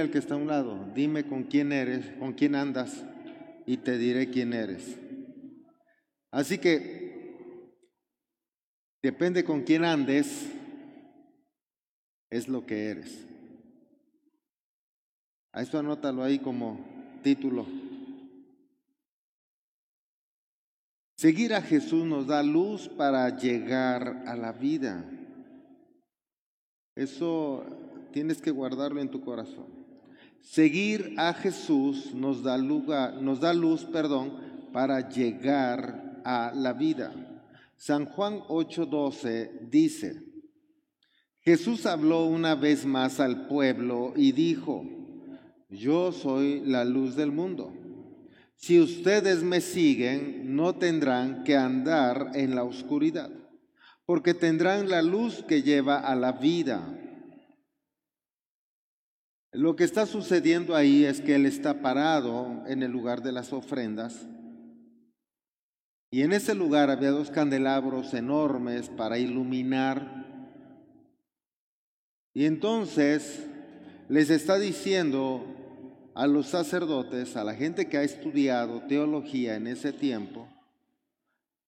Al que está a un lado, dime con quién eres, con quién andas y te diré quién eres. Así que depende con quién andes, es lo que eres. A esto anótalo ahí como título. Seguir a Jesús nos da luz para llegar a la vida. Eso tienes que guardarlo en tu corazón. Seguir a Jesús nos da, lugar, nos da luz, perdón, para llegar a la vida. San Juan 8:12 dice, Jesús habló una vez más al pueblo y dijo, yo soy la luz del mundo. Si ustedes me siguen, no tendrán que andar en la oscuridad, porque tendrán la luz que lleva a la vida. Lo que está sucediendo ahí es que Él está parado en el lugar de las ofrendas. Y en ese lugar había dos candelabros enormes para iluminar. Y entonces les está diciendo a los sacerdotes, a la gente que ha estudiado teología en ese tiempo,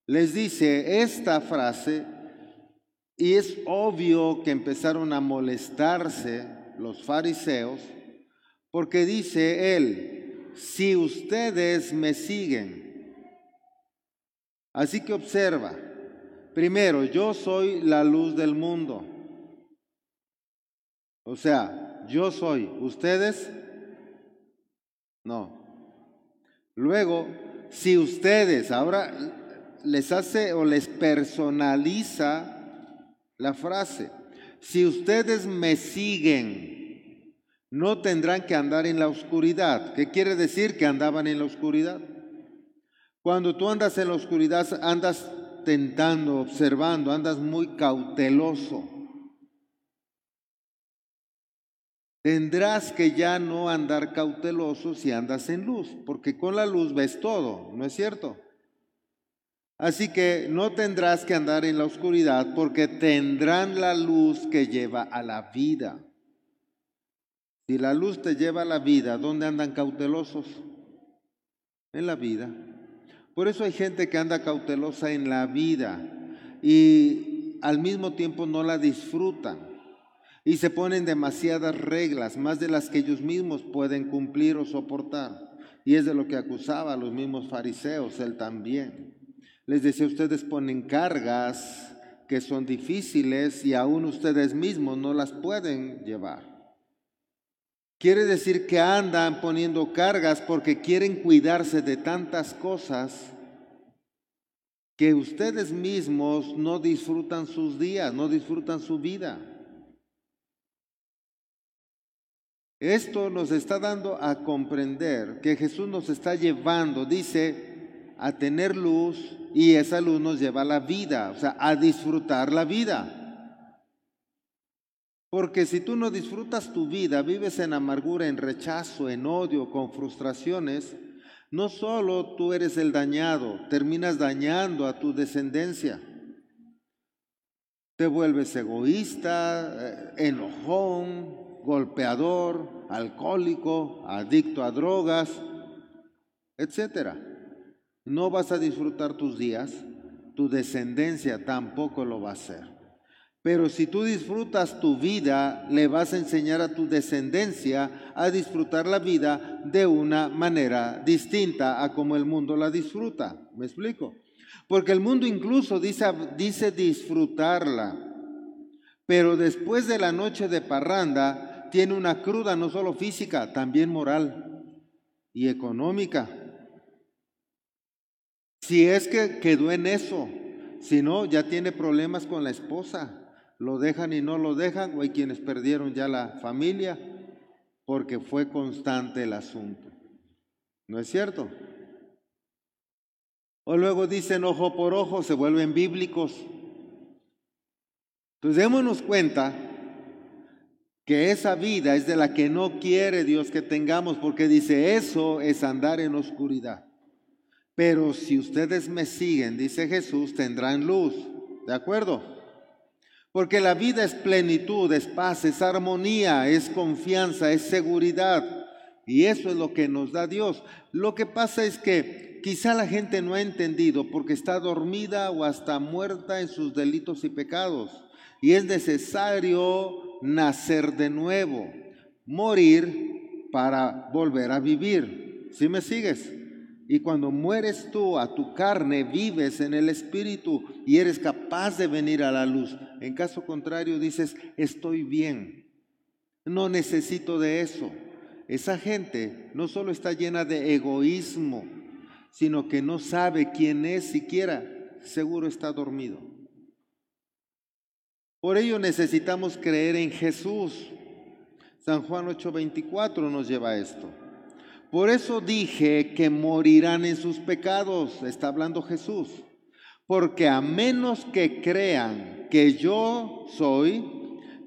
les dice esta frase y es obvio que empezaron a molestarse los fariseos porque dice él, si ustedes me siguen, así que observa, primero, yo soy la luz del mundo, o sea, yo soy, ustedes no. Luego, si ustedes ahora les hace o les personaliza la frase, si ustedes me siguen, no tendrán que andar en la oscuridad. ¿Qué quiere decir que andaban en la oscuridad? Cuando tú andas en la oscuridad, andas tentando, observando, andas muy cauteloso. Tendrás que ya no andar cauteloso si andas en luz, porque con la luz ves todo, ¿no es cierto? Así que no tendrás que andar en la oscuridad porque tendrán la luz que lleva a la vida. Si la luz te lleva a la vida, ¿dónde andan cautelosos? En la vida. Por eso hay gente que anda cautelosa en la vida y al mismo tiempo no la disfrutan y se ponen demasiadas reglas, más de las que ellos mismos pueden cumplir o soportar. Y es de lo que acusaba a los mismos fariseos, él también. Les decía, ustedes ponen cargas que son difíciles y aún ustedes mismos no las pueden llevar. Quiere decir que andan poniendo cargas porque quieren cuidarse de tantas cosas que ustedes mismos no disfrutan sus días, no disfrutan su vida. Esto nos está dando a comprender que Jesús nos está llevando, dice, a tener luz y esa luz nos lleva a la vida, o sea, a disfrutar la vida. Porque si tú no disfrutas tu vida, vives en amargura, en rechazo, en odio, con frustraciones, no solo tú eres el dañado, terminas dañando a tu descendencia. Te vuelves egoísta, eh, enojón, golpeador, alcohólico, adicto a drogas, etcétera. No vas a disfrutar tus días, tu descendencia tampoco lo va a hacer. Pero si tú disfrutas tu vida, le vas a enseñar a tu descendencia a disfrutar la vida de una manera distinta a como el mundo la disfruta. ¿Me explico? Porque el mundo incluso dice, dice disfrutarla. Pero después de la noche de parranda, tiene una cruda no solo física, también moral y económica. Si es que quedó en eso, si no, ya tiene problemas con la esposa, lo dejan y no lo dejan, o hay quienes perdieron ya la familia porque fue constante el asunto. ¿No es cierto? O luego dicen ojo por ojo, se vuelven bíblicos. Entonces démonos cuenta que esa vida es de la que no quiere Dios que tengamos, porque dice, eso es andar en oscuridad. Pero si ustedes me siguen, dice Jesús, tendrán luz. ¿De acuerdo? Porque la vida es plenitud, es paz, es armonía, es confianza, es seguridad. Y eso es lo que nos da Dios. Lo que pasa es que quizá la gente no ha entendido porque está dormida o hasta muerta en sus delitos y pecados. Y es necesario nacer de nuevo, morir para volver a vivir. ¿Sí me sigues? Y cuando mueres tú a tu carne, vives en el Espíritu y eres capaz de venir a la luz. En caso contrario, dices, estoy bien, no necesito de eso. Esa gente no solo está llena de egoísmo, sino que no sabe quién es siquiera, seguro está dormido. Por ello necesitamos creer en Jesús. San Juan 8:24 nos lleva a esto. Por eso dije que morirán en sus pecados, está hablando Jesús, porque a menos que crean que yo soy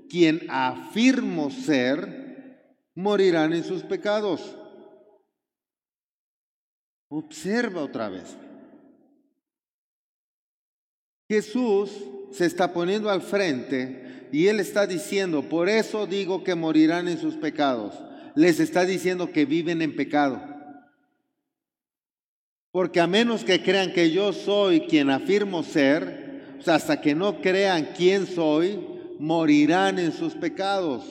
quien afirmo ser, morirán en sus pecados. Observa otra vez. Jesús se está poniendo al frente y él está diciendo, por eso digo que morirán en sus pecados les está diciendo que viven en pecado. Porque a menos que crean que yo soy quien afirmo ser, hasta que no crean quién soy, morirán en sus pecados.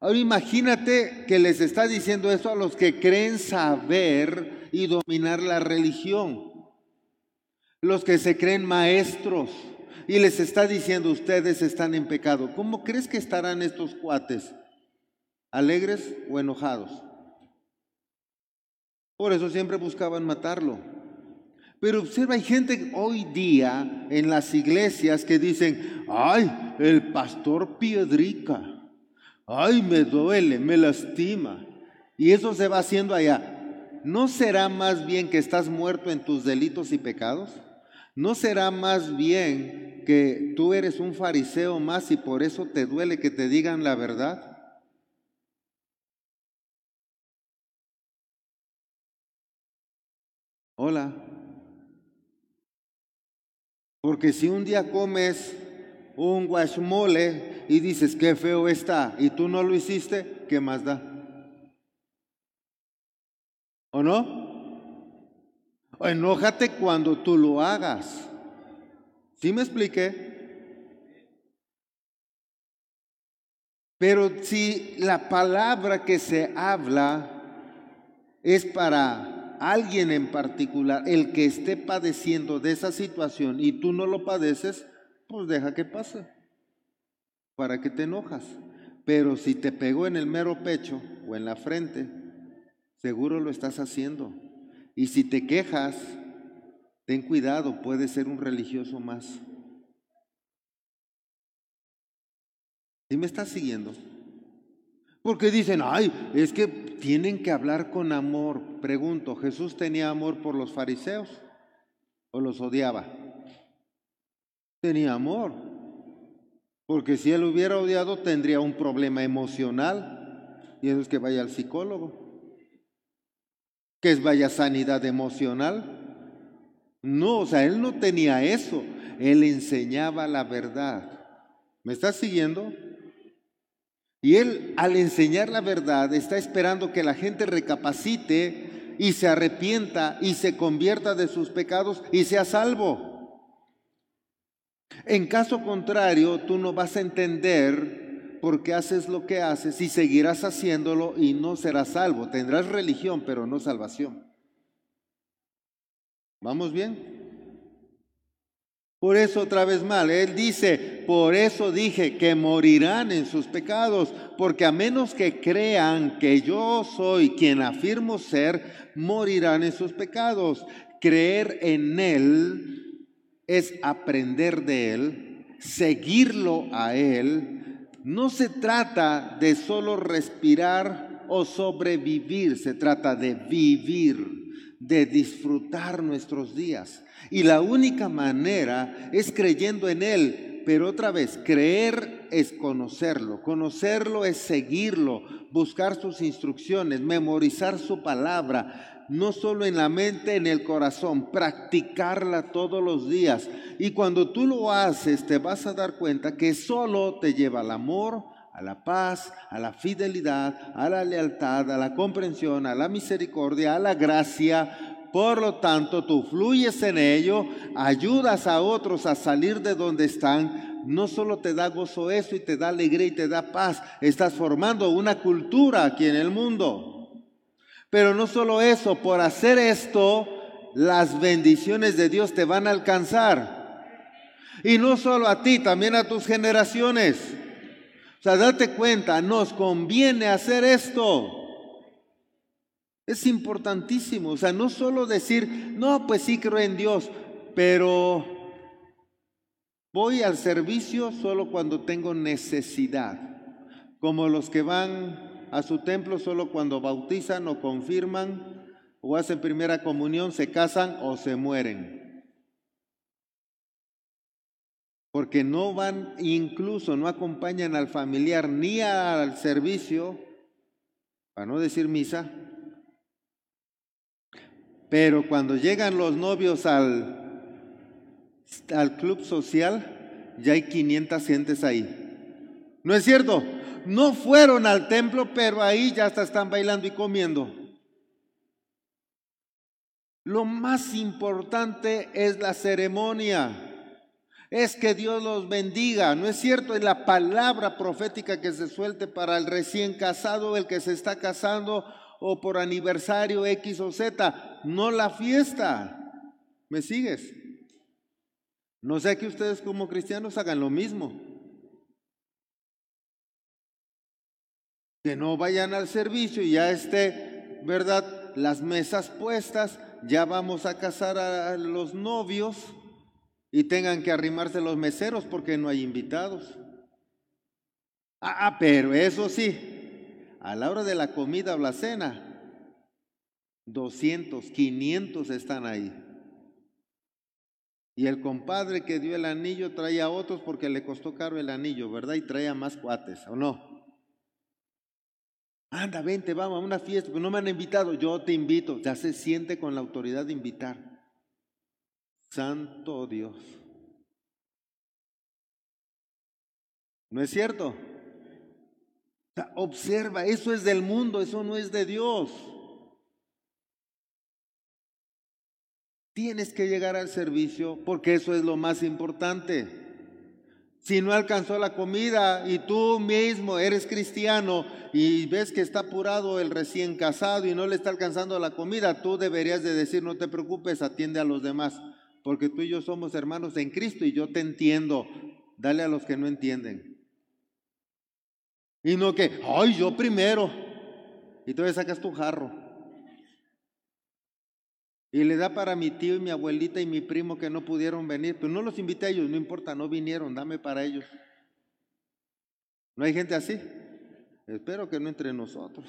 Ahora imagínate que les está diciendo eso a los que creen saber y dominar la religión, los que se creen maestros, y les está diciendo ustedes están en pecado. ¿Cómo crees que estarán estos cuates? Alegres o enojados. Por eso siempre buscaban matarlo. Pero observa, hay gente hoy día en las iglesias que dicen, ay, el pastor piedrica, ay, me duele, me lastima. Y eso se va haciendo allá. ¿No será más bien que estás muerto en tus delitos y pecados? ¿No será más bien que tú eres un fariseo más y por eso te duele que te digan la verdad? Hola. Porque si un día comes un guachmole y dices, qué feo está, y tú no lo hiciste, ¿qué más da? ¿O no? O enójate cuando tú lo hagas. ¿Sí me expliqué? Pero si la palabra que se habla es para alguien en particular, el que esté padeciendo de esa situación y tú no lo padeces, pues deja que pase. ¿Para que te enojas? Pero si te pegó en el mero pecho o en la frente, seguro lo estás haciendo. Y si te quejas, ten cuidado, puede ser un religioso más. ¿Sí me estás siguiendo? Porque dicen, ay, es que tienen que hablar con amor. Pregunto, ¿Jesús tenía amor por los fariseos o los odiaba? Tenía amor. Porque si él hubiera odiado tendría un problema emocional. Y eso es que vaya al psicólogo. Que es vaya sanidad emocional. No, o sea, él no tenía eso. Él enseñaba la verdad. ¿Me estás siguiendo? Y él al enseñar la verdad está esperando que la gente recapacite y se arrepienta y se convierta de sus pecados y sea salvo. En caso contrario, tú no vas a entender por qué haces lo que haces y seguirás haciéndolo y no serás salvo. Tendrás religión, pero no salvación. ¿Vamos bien? Por eso otra vez mal, él dice, por eso dije que morirán en sus pecados, porque a menos que crean que yo soy quien afirmo ser, morirán en sus pecados. Creer en Él es aprender de Él, seguirlo a Él. No se trata de solo respirar o sobrevivir, se trata de vivir, de disfrutar nuestros días. Y la única manera es creyendo en Él, pero otra vez, creer es conocerlo, conocerlo es seguirlo, buscar sus instrucciones, memorizar su palabra, no solo en la mente, en el corazón, practicarla todos los días. Y cuando tú lo haces, te vas a dar cuenta que solo te lleva al amor, a la paz, a la fidelidad, a la lealtad, a la comprensión, a la misericordia, a la gracia. Por lo tanto, tú fluyes en ello, ayudas a otros a salir de donde están. No solo te da gozo eso y te da alegría y te da paz, estás formando una cultura aquí en el mundo. Pero no solo eso, por hacer esto, las bendiciones de Dios te van a alcanzar. Y no solo a ti, también a tus generaciones. O sea, date cuenta, nos conviene hacer esto. Es importantísimo. O sea, no solo decir, no, pues sí creo en Dios, pero voy al servicio solo cuando tengo necesidad. Como los que van a su templo solo cuando bautizan o confirman o hacen primera comunión, se casan o se mueren. Porque no van, incluso no acompañan al familiar ni al servicio, para no decir misa, pero cuando llegan los novios al, al club social, ya hay 500 gentes ahí. ¿No es cierto? No fueron al templo, pero ahí ya están bailando y comiendo. Lo más importante es la ceremonia es que Dios los bendiga. No es cierto, es la palabra profética que se suelte para el recién casado, el que se está casando o por aniversario X o Z, no la fiesta. ¿Me sigues? No sé que ustedes como cristianos hagan lo mismo. Que no vayan al servicio y ya esté, ¿verdad? Las mesas puestas, ya vamos a casar a los novios y tengan que arrimarse los meseros porque no hay invitados. Ah, ah, pero eso sí, a la hora de la comida o la cena, 200, 500 están ahí. Y el compadre que dio el anillo traía a otros porque le costó caro el anillo, ¿verdad? Y traía más cuates, ¿o no? Anda, vente, vamos a una fiesta, no me han invitado, yo te invito. Ya se siente con la autoridad de invitar. Santo Dios. ¿No es cierto? observa, eso es del mundo, eso no es de Dios. Tienes que llegar al servicio porque eso es lo más importante. Si no alcanzó la comida y tú mismo eres cristiano y ves que está apurado el recién casado y no le está alcanzando la comida, tú deberías de decir, no te preocupes, atiende a los demás porque tú y yo somos hermanos en Cristo y yo te entiendo. Dale a los que no entienden. Y no que, ay, yo primero. Y le sacas tu jarro. Y le da para mi tío y mi abuelita y mi primo que no pudieron venir. Pero no los invité a ellos, no importa, no vinieron, dame para ellos. ¿No hay gente así? Espero que no entre nosotros.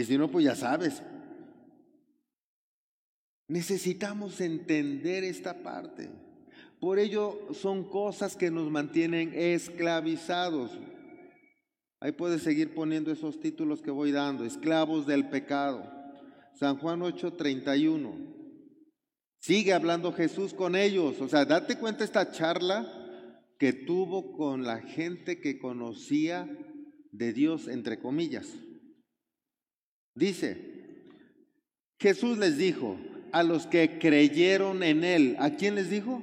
Y si no, pues ya sabes. Necesitamos entender esta parte. Por ello son cosas que nos mantienen esclavizados. Ahí puedes seguir poniendo esos títulos que voy dando. Esclavos del pecado. San Juan 8:31. Sigue hablando Jesús con ellos. O sea, date cuenta esta charla que tuvo con la gente que conocía de Dios, entre comillas. Dice, Jesús les dijo a los que creyeron en Él, ¿a quién les dijo?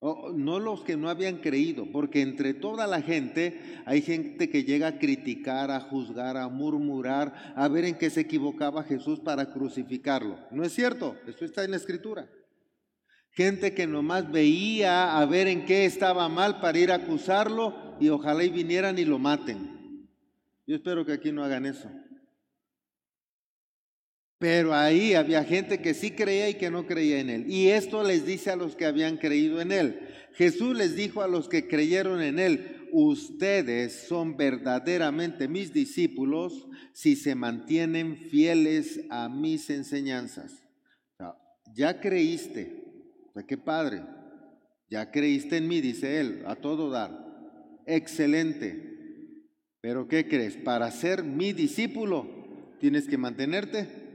no los que no habían creído, porque entre toda la gente hay gente que llega a criticar, a juzgar, a murmurar, a ver en qué se equivocaba Jesús para crucificarlo. ¿No es cierto? Esto está en la escritura. Gente que nomás veía a ver en qué estaba mal para ir a acusarlo y ojalá y vinieran y lo maten. Yo espero que aquí no hagan eso. Pero ahí había gente que sí creía y que no creía en él. Y esto les dice a los que habían creído en él. Jesús les dijo a los que creyeron en él, ustedes son verdaderamente mis discípulos si se mantienen fieles a mis enseñanzas. ya creíste, qué padre, ya creíste en mí, dice él, a todo dar. Excelente. Pero ¿qué crees? Para ser mi discípulo tienes que mantenerte.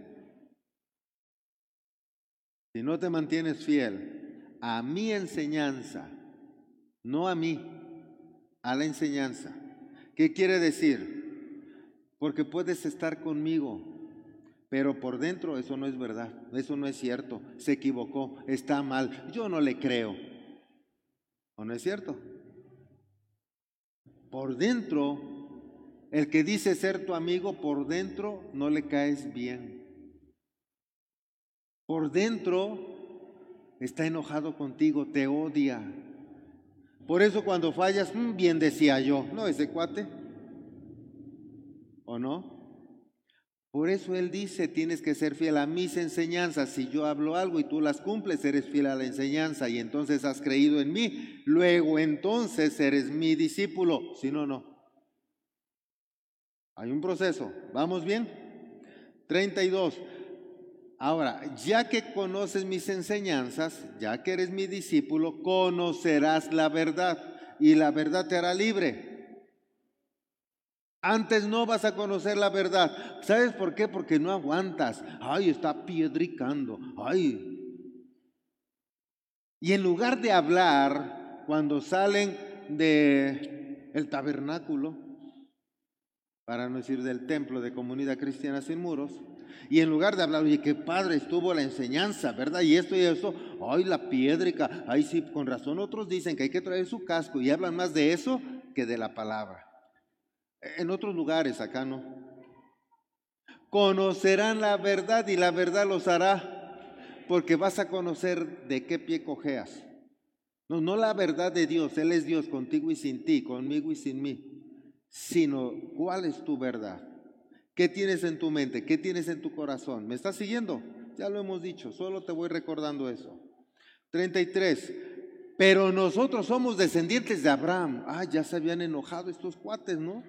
Si no te mantienes fiel a mi enseñanza, no a mí, a la enseñanza. ¿Qué quiere decir? Porque puedes estar conmigo, pero por dentro eso no es verdad, eso no es cierto, se equivocó, está mal, yo no le creo. ¿O no es cierto? Por dentro, el que dice ser tu amigo, por dentro no le caes bien. Por dentro está enojado contigo, te odia. Por eso cuando fallas, mm, bien decía yo, ¿no? Ese cuate. ¿O no? Por eso Él dice, tienes que ser fiel a mis enseñanzas. Si yo hablo algo y tú las cumples, eres fiel a la enseñanza y entonces has creído en mí. Luego entonces eres mi discípulo. Si no, no. Hay un proceso. ¿Vamos bien? 32. Ahora, ya que conoces mis enseñanzas, ya que eres mi discípulo, conocerás la verdad y la verdad te hará libre. Antes no vas a conocer la verdad. ¿Sabes por qué? Porque no aguantas. Ay, está piedricando. Ay. Y en lugar de hablar, cuando salen de el tabernáculo, para no decir del templo de comunidad cristiana sin muros, y en lugar de hablar, oye, qué padre estuvo la enseñanza, ¿verdad? Y esto y eso, ay, la piedrica, ay, sí, con razón otros dicen que hay que traer su casco y hablan más de eso que de la palabra. En otros lugares, acá no. Conocerán la verdad y la verdad los hará, porque vas a conocer de qué pie cojeas. No, no la verdad de Dios, Él es Dios contigo y sin ti, conmigo y sin mí, sino cuál es tu verdad. ¿Qué tienes en tu mente? ¿Qué tienes en tu corazón? ¿Me estás siguiendo? Ya lo hemos dicho, solo te voy recordando eso. 33. Pero nosotros somos descendientes de Abraham. Ah, ya se habían enojado estos cuates, ¿no?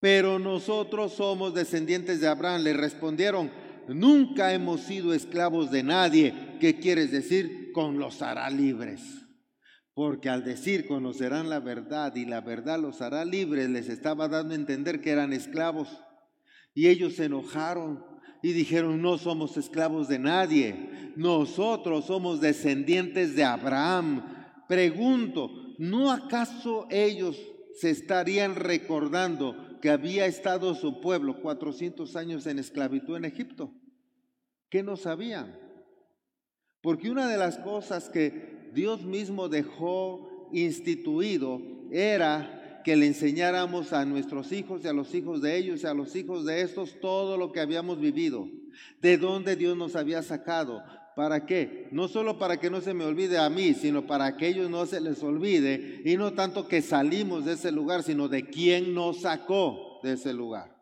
Pero nosotros somos descendientes de Abraham. Le respondieron, nunca hemos sido esclavos de nadie. ¿Qué quieres decir? Con los hará libres. Porque al decir conocerán la verdad y la verdad los hará libres, les estaba dando a entender que eran esclavos. Y ellos se enojaron y dijeron, no somos esclavos de nadie, nosotros somos descendientes de Abraham. Pregunto, ¿no acaso ellos se estarían recordando que había estado su pueblo 400 años en esclavitud en Egipto. ¿Qué no sabían? Porque una de las cosas que Dios mismo dejó instituido era que le enseñáramos a nuestros hijos y a los hijos de ellos y a los hijos de estos todo lo que habíamos vivido, de dónde Dios nos había sacado, ¿Para qué? No solo para que no se me olvide a mí, sino para que ellos no se les olvide. Y no tanto que salimos de ese lugar, sino de quién nos sacó de ese lugar.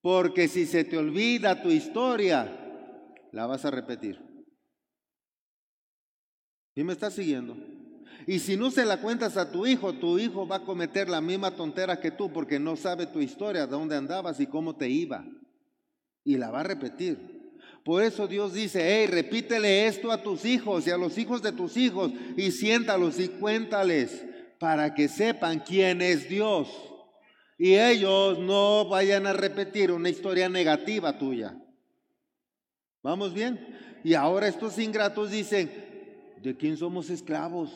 Porque si se te olvida tu historia, la vas a repetir. ¿Y me estás siguiendo? Y si no se la cuentas a tu hijo, tu hijo va a cometer la misma tontera que tú porque no sabe tu historia, dónde andabas y cómo te iba. Y la va a repetir. Por eso Dios dice, hey, repítele esto a tus hijos y a los hijos de tus hijos y siéntalos y cuéntales para que sepan quién es Dios. Y ellos no vayan a repetir una historia negativa tuya. ¿Vamos bien? Y ahora estos ingratos dicen, ¿de quién somos esclavos?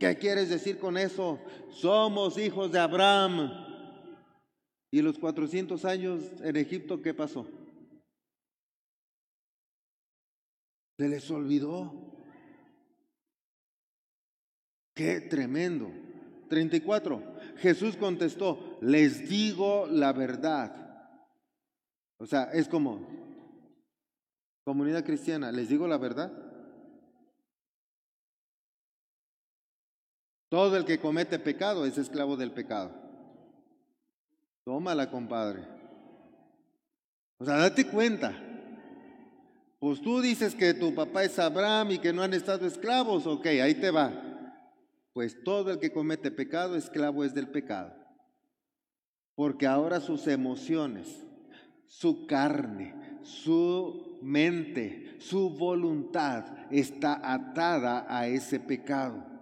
¿Qué quieres decir con eso? Somos hijos de Abraham. ¿Y los 400 años en Egipto qué pasó? Se les olvidó. Qué tremendo. 34. Jesús contestó, les digo la verdad. O sea, es como, comunidad cristiana, les digo la verdad. Todo el que comete pecado es esclavo del pecado. Tómala, compadre. O sea, date cuenta. Pues tú dices que tu papá es Abraham y que no han estado esclavos, ok, ahí te va. Pues todo el que comete pecado, esclavo es del pecado. Porque ahora sus emociones, su carne, su mente, su voluntad está atada a ese pecado.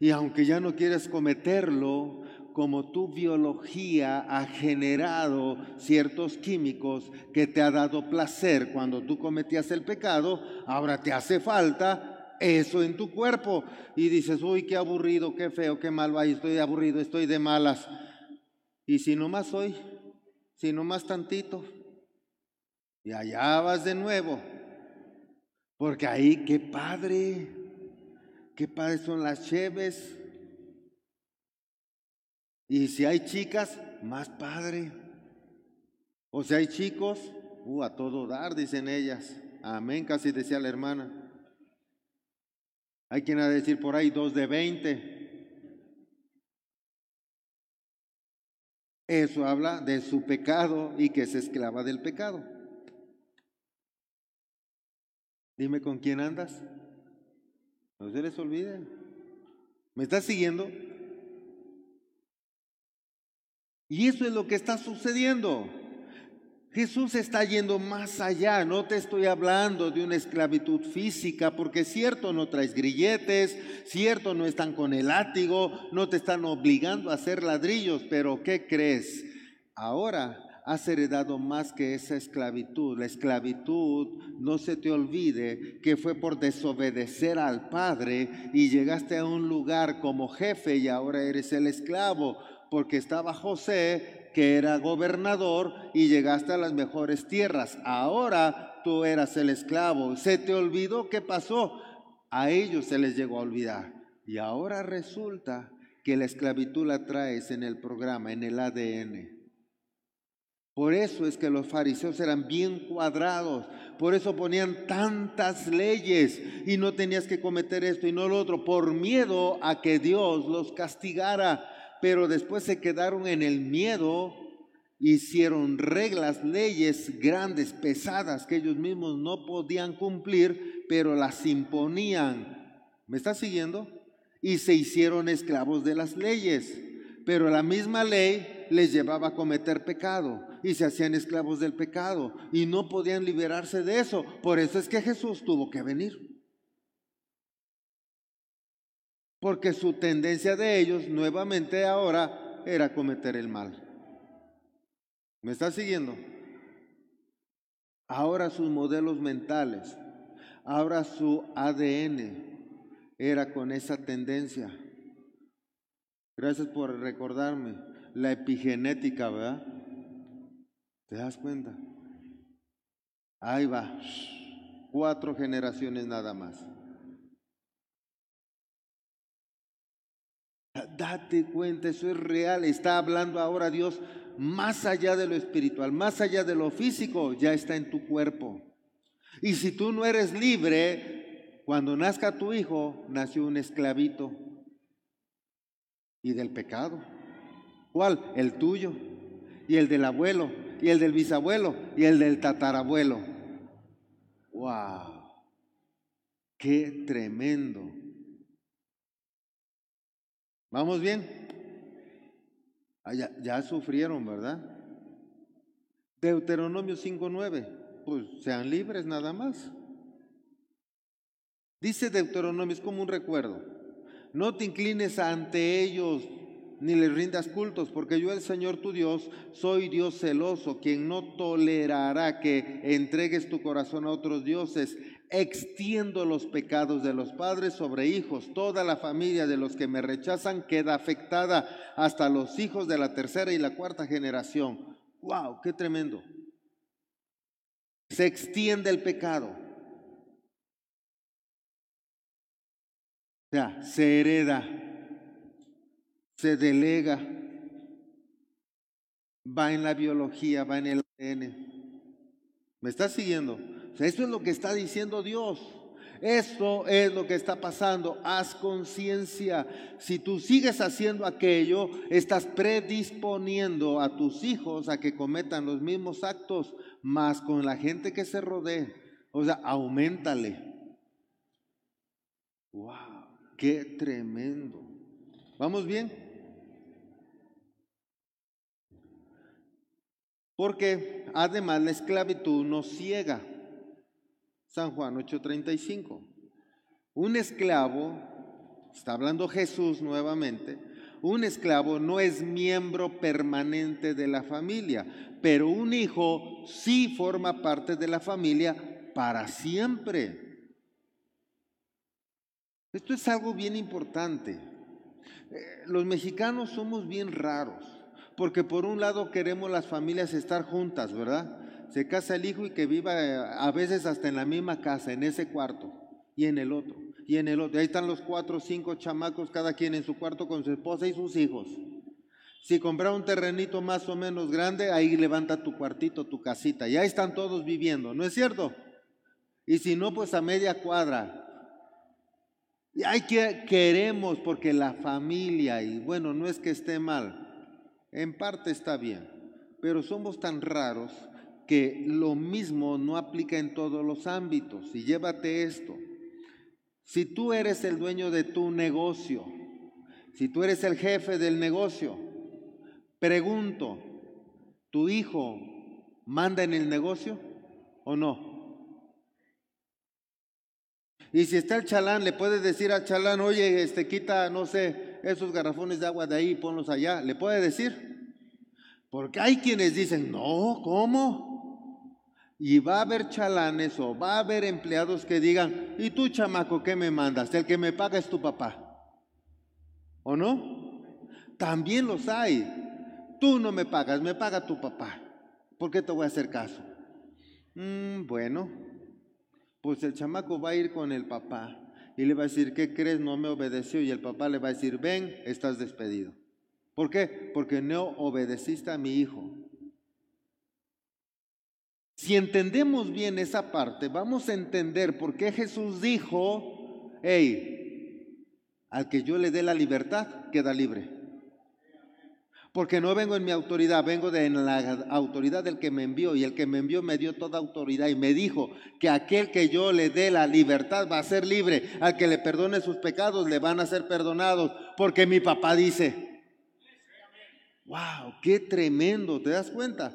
Y aunque ya no quieres cometerlo, como tu biología ha generado ciertos químicos que te ha dado placer cuando tú cometías el pecado, ahora te hace falta eso en tu cuerpo. Y dices, uy, qué aburrido, qué feo, qué mal va, estoy aburrido, estoy de malas. Y si no más hoy, si no más tantito, y allá vas de nuevo. Porque ahí, qué padre, qué padre son las cheves, y si hay chicas, más padre. O si hay chicos, uh, a todo dar, dicen ellas. Amén, casi decía la hermana. Hay quien ha de decir por ahí dos de veinte. Eso habla de su pecado y que es esclava del pecado. Dime con quién andas. No se les olvide. ¿Me estás siguiendo? Y eso es lo que está sucediendo. Jesús está yendo más allá, no te estoy hablando de una esclavitud física, porque cierto no traes grilletes, cierto no están con el látigo, no te están obligando a hacer ladrillos, pero ¿qué crees? Ahora has heredado más que esa esclavitud. La esclavitud, no se te olvide que fue por desobedecer al Padre y llegaste a un lugar como jefe y ahora eres el esclavo porque estaba José, que era gobernador, y llegaste a las mejores tierras. Ahora tú eras el esclavo. Se te olvidó qué pasó. A ellos se les llegó a olvidar. Y ahora resulta que la esclavitud la traes en el programa, en el ADN. Por eso es que los fariseos eran bien cuadrados, por eso ponían tantas leyes y no tenías que cometer esto y no lo otro, por miedo a que Dios los castigara pero después se quedaron en el miedo, hicieron reglas, leyes grandes, pesadas, que ellos mismos no podían cumplir, pero las imponían. ¿Me estás siguiendo? Y se hicieron esclavos de las leyes, pero la misma ley les llevaba a cometer pecado y se hacían esclavos del pecado y no podían liberarse de eso. Por eso es que Jesús tuvo que venir porque su tendencia de ellos nuevamente ahora era cometer el mal. ¿Me está siguiendo? Ahora sus modelos mentales, ahora su ADN era con esa tendencia. Gracias por recordarme la epigenética, ¿verdad? ¿Te das cuenta? Ahí va, cuatro generaciones nada más. Date cuenta, eso es real. Está hablando ahora Dios más allá de lo espiritual, más allá de lo físico, ya está en tu cuerpo. Y si tú no eres libre, cuando nazca tu hijo, nació un esclavito. Y del pecado. ¿Cuál? El tuyo. Y el del abuelo. Y el del bisabuelo. Y el del tatarabuelo. ¡Wow! ¡Qué tremendo! ¿Vamos bien? Ah, ya, sufrieron, ¿verdad? Deuteronomio 5.9, pues sean libres nada más. Dice Deuteronomio, es como un recuerdo. No te inclines ante ellos ni les rindas cultos, porque yo el Señor tu Dios soy Dios celoso, quien no tolerará que entregues tu corazón a otros dioses extiendo los pecados de los padres sobre hijos. Toda la familia de los que me rechazan queda afectada hasta los hijos de la tercera y la cuarta generación. ¡Wow! ¡Qué tremendo! Se extiende el pecado. O sea, se hereda, se delega, va en la biología, va en el ADN. ¿Me estás siguiendo? Eso es lo que está diciendo Dios. Esto es lo que está pasando. Haz conciencia. Si tú sigues haciendo aquello, estás predisponiendo a tus hijos a que cometan los mismos actos, más con la gente que se rodee. O sea, aumentale. ¡Wow! ¡Qué tremendo! ¿Vamos bien? Porque además la esclavitud nos ciega. San Juan 8:35. Un esclavo, está hablando Jesús nuevamente, un esclavo no es miembro permanente de la familia, pero un hijo sí forma parte de la familia para siempre. Esto es algo bien importante. Eh, los mexicanos somos bien raros, porque por un lado queremos las familias estar juntas, ¿verdad? Se casa el hijo y que viva eh, a veces hasta en la misma casa, en ese cuarto y en el otro y en el otro. Ahí están los cuatro o cinco chamacos, cada quien en su cuarto con su esposa y sus hijos. Si compras un terrenito más o menos grande, ahí levanta tu cuartito, tu casita. Y ahí están todos viviendo, ¿no es cierto? Y si no, pues a media cuadra. Y hay que queremos porque la familia, y bueno, no es que esté mal, en parte está bien, pero somos tan raros que lo mismo no aplica en todos los ámbitos. Y llévate esto. Si tú eres el dueño de tu negocio, si tú eres el jefe del negocio, pregunto, ¿tu hijo manda en el negocio o no? Y si está el chalán, le puedes decir al chalán, oye, este quita, no sé, esos garrafones de agua de ahí, ponlos allá. ¿Le puede decir? Porque hay quienes dicen, no, ¿cómo? Y va a haber chalanes o va a haber empleados que digan, ¿y tú chamaco qué me mandas? El que me paga es tu papá. ¿O no? También los hay. Tú no me pagas, me paga tu papá. ¿Por qué te voy a hacer caso? Mm, bueno, pues el chamaco va a ir con el papá y le va a decir, ¿qué crees? No me obedeció. Y el papá le va a decir, ven, estás despedido. ¿Por qué? Porque no obedeciste a mi hijo. Si entendemos bien esa parte, vamos a entender por qué Jesús dijo, hey, al que yo le dé la libertad, queda libre. Porque no vengo en mi autoridad, vengo de en la autoridad del que me envió. Y el que me envió me dio toda autoridad y me dijo que aquel que yo le dé la libertad va a ser libre. Al que le perdone sus pecados le van a ser perdonados. Porque mi papá dice, wow, qué tremendo, ¿te das cuenta?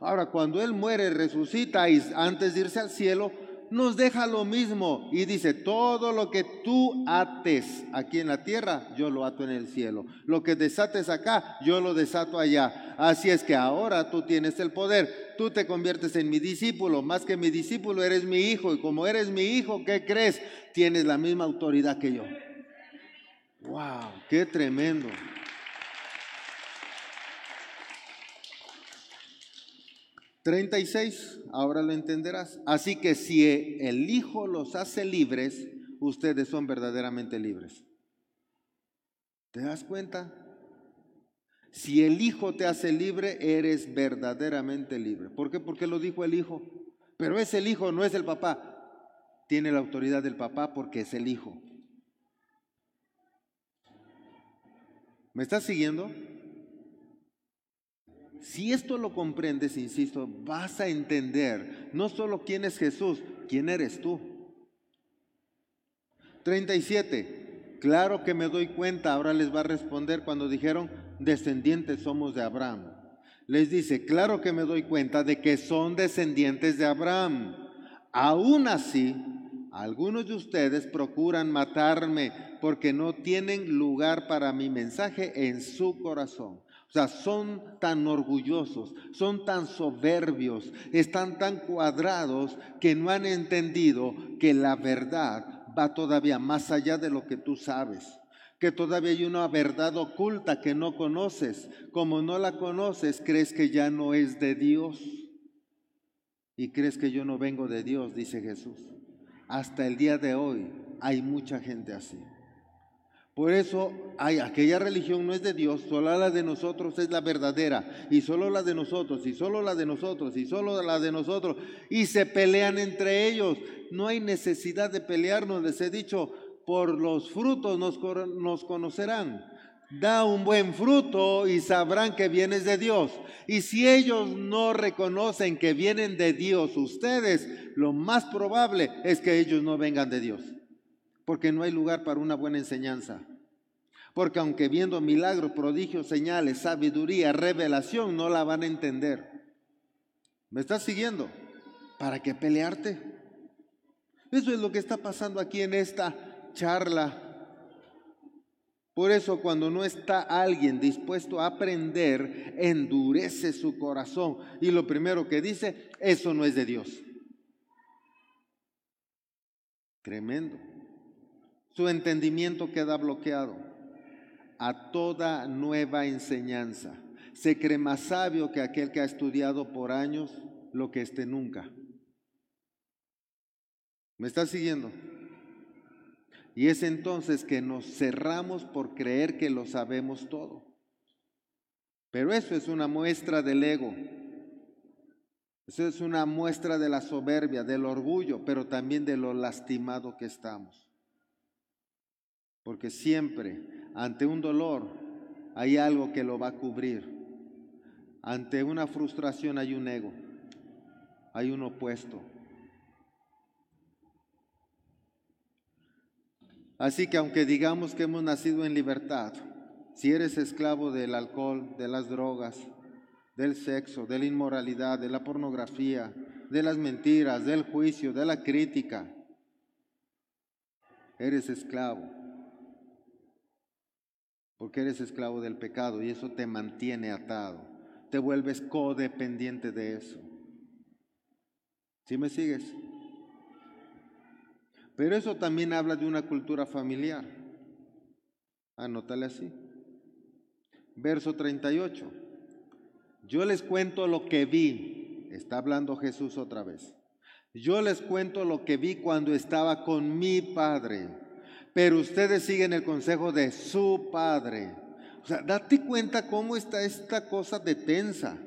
Ahora, cuando Él muere, resucita y antes de irse al cielo, nos deja lo mismo y dice, todo lo que tú ates aquí en la tierra, yo lo ato en el cielo. Lo que desates acá, yo lo desato allá. Así es que ahora tú tienes el poder. Tú te conviertes en mi discípulo. Más que mi discípulo, eres mi hijo. Y como eres mi hijo, ¿qué crees? Tienes la misma autoridad que yo. ¡Wow! ¡Qué tremendo! 36, ahora lo entenderás. Así que si el Hijo los hace libres, ustedes son verdaderamente libres. ¿Te das cuenta? Si el Hijo te hace libre, eres verdaderamente libre. ¿Por qué? Porque lo dijo el Hijo. Pero es el Hijo, no es el papá. Tiene la autoridad del papá porque es el Hijo. ¿Me estás siguiendo? Si esto lo comprendes, insisto, vas a entender no solo quién es Jesús, quién eres tú. 37. Claro que me doy cuenta, ahora les va a responder cuando dijeron, descendientes somos de Abraham. Les dice, claro que me doy cuenta de que son descendientes de Abraham. Aún así, algunos de ustedes procuran matarme porque no tienen lugar para mi mensaje en su corazón. O sea, son tan orgullosos, son tan soberbios, están tan cuadrados que no han entendido que la verdad va todavía más allá de lo que tú sabes que todavía hay una verdad oculta que no conoces. Como no la conoces, crees que ya no es de Dios. Y crees que yo no vengo de Dios, dice Jesús. Hasta el día de hoy hay mucha gente así. Por eso hay, aquella religión no es de Dios, solo la de nosotros es la verdadera, y solo la de nosotros, y solo la de nosotros, y solo la de nosotros, y se pelean entre ellos. No hay necesidad de pelearnos, les he dicho, por los frutos nos, nos conocerán. Da un buen fruto y sabrán que vienes de Dios. Y si ellos no reconocen que vienen de Dios ustedes, lo más probable es que ellos no vengan de Dios porque no hay lugar para una buena enseñanza. Porque aunque viendo milagros, prodigios, señales, sabiduría, revelación, no la van a entender. ¿Me estás siguiendo? ¿Para qué pelearte? Eso es lo que está pasando aquí en esta charla. Por eso cuando no está alguien dispuesto a aprender, endurece su corazón. Y lo primero que dice, eso no es de Dios. Tremendo. Su entendimiento queda bloqueado a toda nueva enseñanza. Se cree más sabio que aquel que ha estudiado por años lo que esté nunca. ¿Me está siguiendo? Y es entonces que nos cerramos por creer que lo sabemos todo. Pero eso es una muestra del ego. Eso es una muestra de la soberbia, del orgullo, pero también de lo lastimado que estamos. Porque siempre ante un dolor hay algo que lo va a cubrir. Ante una frustración hay un ego, hay un opuesto. Así que aunque digamos que hemos nacido en libertad, si eres esclavo del alcohol, de las drogas, del sexo, de la inmoralidad, de la pornografía, de las mentiras, del juicio, de la crítica, eres esclavo. Porque eres esclavo del pecado y eso te mantiene atado. Te vuelves codependiente de eso. ¿Sí me sigues? Pero eso también habla de una cultura familiar. Anótale así. Verso 38. Yo les cuento lo que vi. Está hablando Jesús otra vez. Yo les cuento lo que vi cuando estaba con mi Padre. Pero ustedes siguen el consejo de su Padre. O sea, date cuenta cómo está esta cosa de tensa.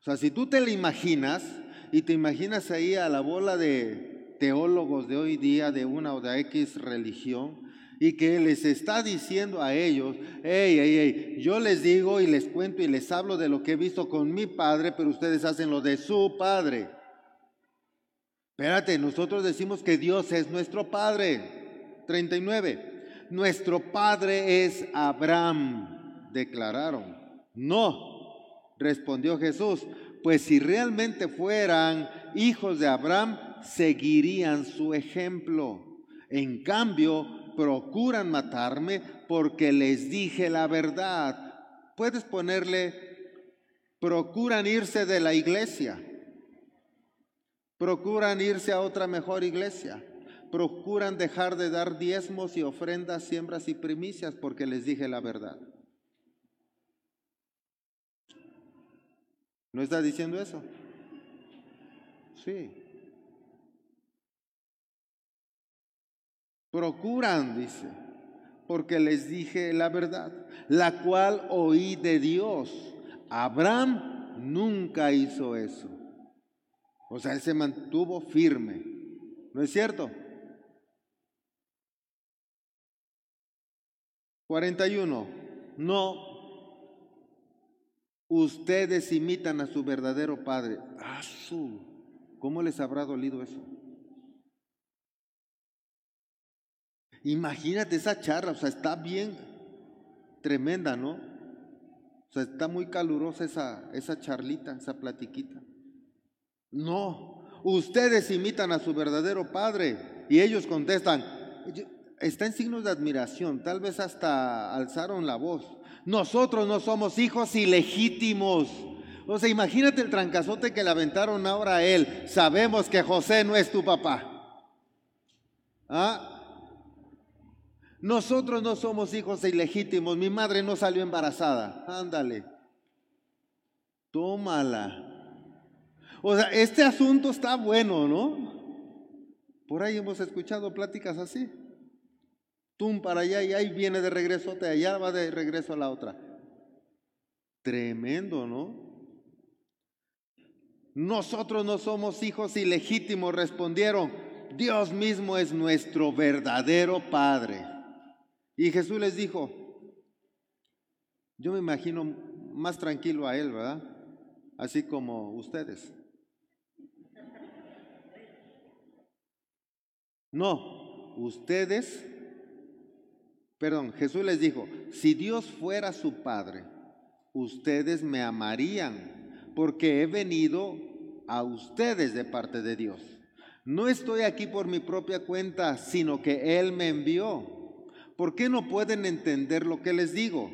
O sea, si tú te la imaginas y te imaginas ahí a la bola de teólogos de hoy día de una o de X religión y que les está diciendo a ellos, hey, hey, hey, yo les digo y les cuento y les hablo de lo que he visto con mi padre, pero ustedes hacen lo de su padre. Espérate, nosotros decimos que Dios es nuestro padre. 39. Nuestro padre es Abraham, declararon. No, respondió Jesús, pues si realmente fueran hijos de Abraham, seguirían su ejemplo. En cambio, procuran matarme porque les dije la verdad. Puedes ponerle, procuran irse de la iglesia, procuran irse a otra mejor iglesia, procuran dejar de dar diezmos y ofrendas, siembras y primicias porque les dije la verdad. ¿No está diciendo eso? Sí. Procuran, dice, porque les dije la verdad, la cual oí de Dios. Abraham nunca hizo eso. O sea, él se mantuvo firme. ¿No es cierto? 41. No. Ustedes imitan a su verdadero padre. Ah, ¿Cómo les habrá dolido eso? Imagínate esa charla, o sea, está bien tremenda, ¿no? O sea, está muy calurosa esa, esa charlita, esa platiquita. No, ustedes imitan a su verdadero padre y ellos contestan, está en signos de admiración, tal vez hasta alzaron la voz. Nosotros no somos hijos ilegítimos. O sea, imagínate el trancazote que le aventaron ahora a él. Sabemos que José no es tu papá. ¿Ah? Nosotros no somos hijos ilegítimos. Mi madre no salió embarazada. Ándale. Tómala. O sea, este asunto está bueno, ¿no? Por ahí hemos escuchado pláticas así. Tum para allá y ahí viene de regreso, de allá va de regreso a la otra. Tremendo, ¿no? Nosotros no somos hijos ilegítimos, respondieron. Dios mismo es nuestro verdadero Padre. Y Jesús les dijo, yo me imagino más tranquilo a él, ¿verdad? Así como ustedes. No, ustedes, perdón, Jesús les dijo, si Dios fuera su Padre, ustedes me amarían, porque he venido a ustedes de parte de Dios. No estoy aquí por mi propia cuenta, sino que Él me envió. ¿Por qué no pueden entender lo que les digo?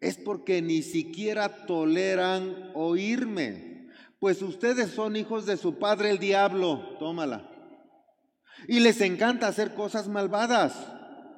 Es porque ni siquiera toleran oírme, pues ustedes son hijos de su padre el diablo, tómala. Y les encanta hacer cosas malvadas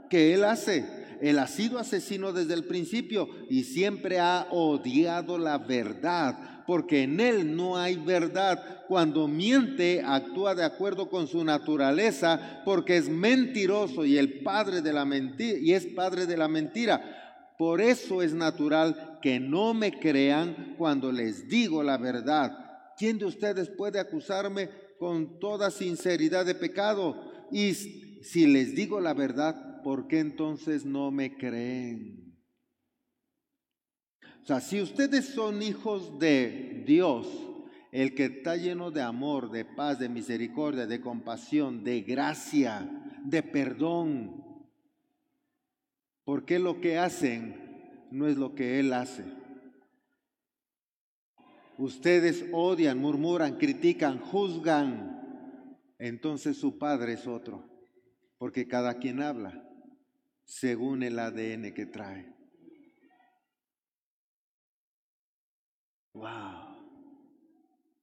que Él hace. Él ha sido asesino desde el principio y siempre ha odiado la verdad, porque en Él no hay verdad. Cuando miente, actúa de acuerdo con su naturaleza, porque es mentiroso y el padre de la mentira y es padre de la mentira. Por eso es natural que no me crean cuando les digo la verdad. ¿Quién de ustedes puede acusarme con toda sinceridad de pecado? Y si les digo la verdad, ¿por qué entonces no me creen? O sea, si ustedes son hijos de Dios, el que está lleno de amor, de paz, de misericordia, de compasión, de gracia, de perdón, ¿por qué lo que hacen no es lo que Él hace? Ustedes odian, murmuran, critican, juzgan. Entonces su Padre es otro, porque cada quien habla según el ADN que trae. Wow.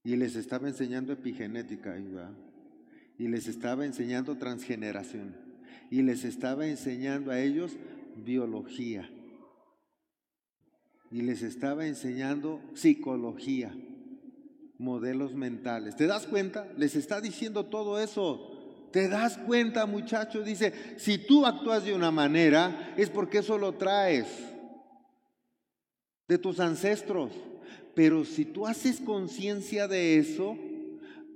Y les estaba enseñando epigenética, y les estaba enseñando transgeneración, y les estaba enseñando a ellos biología, y les estaba enseñando psicología, modelos mentales. ¿Te das cuenta? Les está diciendo todo eso. ¿Te das cuenta, muchacho? Dice, si tú actúas de una manera, es porque eso lo traes de tus ancestros. Pero si tú haces conciencia de eso,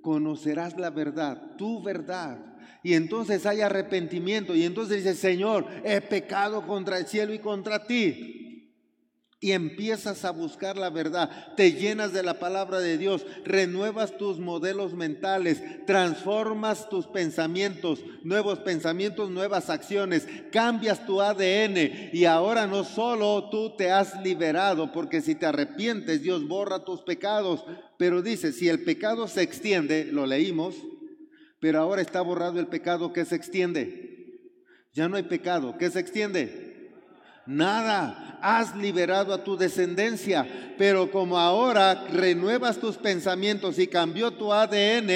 conocerás la verdad, tu verdad. Y entonces hay arrepentimiento. Y entonces dice, Señor, he pecado contra el cielo y contra ti y empiezas a buscar la verdad, te llenas de la palabra de Dios, renuevas tus modelos mentales, transformas tus pensamientos, nuevos pensamientos, nuevas acciones, cambias tu ADN y ahora no solo tú te has liberado, porque si te arrepientes Dios borra tus pecados, pero dice, si el pecado se extiende, lo leímos, pero ahora está borrado el pecado que se extiende. Ya no hay pecado, ¿qué se extiende? Nada, has liberado a tu descendencia, pero como ahora renuevas tus pensamientos y cambió tu ADN,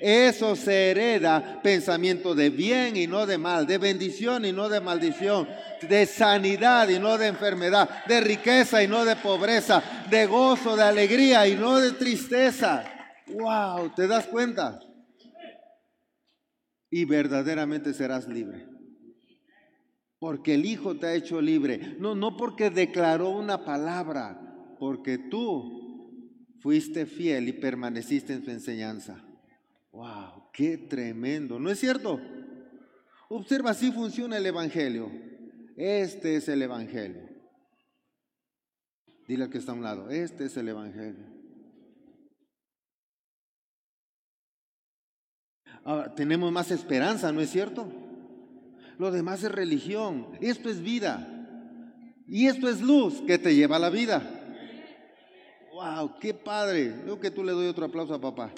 eso se hereda, pensamiento de bien y no de mal, de bendición y no de maldición, de sanidad y no de enfermedad, de riqueza y no de pobreza, de gozo, de alegría y no de tristeza. Wow, ¿te das cuenta? Y verdaderamente serás libre porque el Hijo te ha hecho libre. No, no porque declaró una palabra, porque tú fuiste fiel y permaneciste en su enseñanza. ¡Wow! ¡Qué tremendo! ¿No es cierto? Observa, así funciona el Evangelio. Este es el Evangelio. Dile al que está a un lado, este es el Evangelio. Ahora, tenemos más esperanza, ¿no es cierto? Lo demás es religión. Esto es vida. Y esto es luz que te lleva a la vida. ¡Wow! ¡Qué padre! Creo que tú le doy otro aplauso a papá.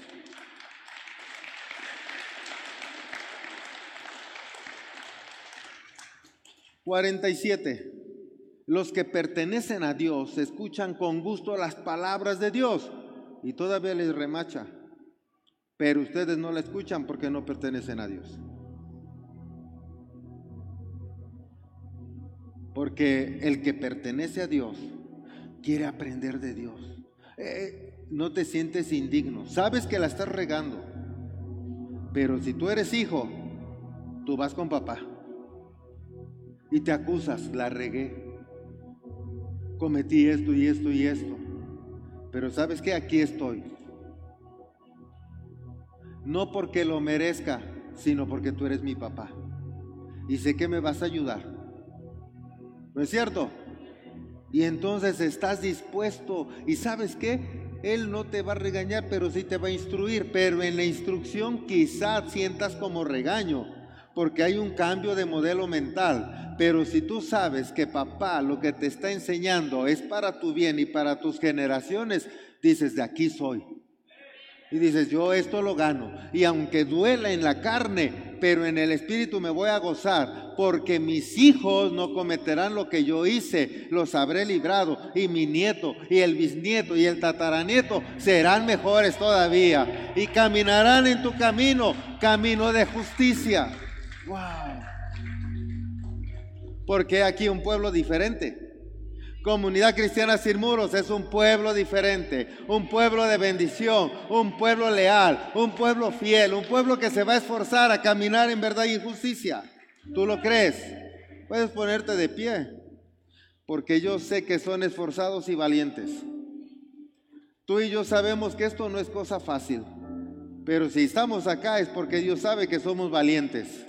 siete. Los que pertenecen a Dios escuchan con gusto las palabras de Dios y todavía les remacha. Pero ustedes no la escuchan porque no pertenecen a Dios. Porque el que pertenece a Dios quiere aprender de Dios. Eh, no te sientes indigno. Sabes que la estás regando. Pero si tú eres hijo, tú vas con papá y te acusas, la regué. Cometí esto y esto y esto. Pero sabes que aquí estoy. No porque lo merezca, sino porque tú eres mi papá. Y sé que me vas a ayudar. ¿No es cierto? Y entonces estás dispuesto y sabes qué? Él no te va a regañar, pero sí te va a instruir. Pero en la instrucción quizás sientas como regaño, porque hay un cambio de modelo mental. Pero si tú sabes que papá lo que te está enseñando es para tu bien y para tus generaciones, dices, de aquí soy. Y dices, yo esto lo gano. Y aunque duela en la carne, pero en el espíritu me voy a gozar, porque mis hijos no cometerán lo que yo hice, los habré librado. Y mi nieto, y el bisnieto, y el tataranieto serán mejores todavía. Y caminarán en tu camino, camino de justicia. ¡Wow! Porque aquí un pueblo diferente. Comunidad Cristiana Sin Muros es un pueblo diferente, un pueblo de bendición, un pueblo leal, un pueblo fiel, un pueblo que se va a esforzar a caminar en verdad y justicia. ¿Tú lo crees? Puedes ponerte de pie, porque yo sé que son esforzados y valientes. Tú y yo sabemos que esto no es cosa fácil, pero si estamos acá es porque Dios sabe que somos valientes.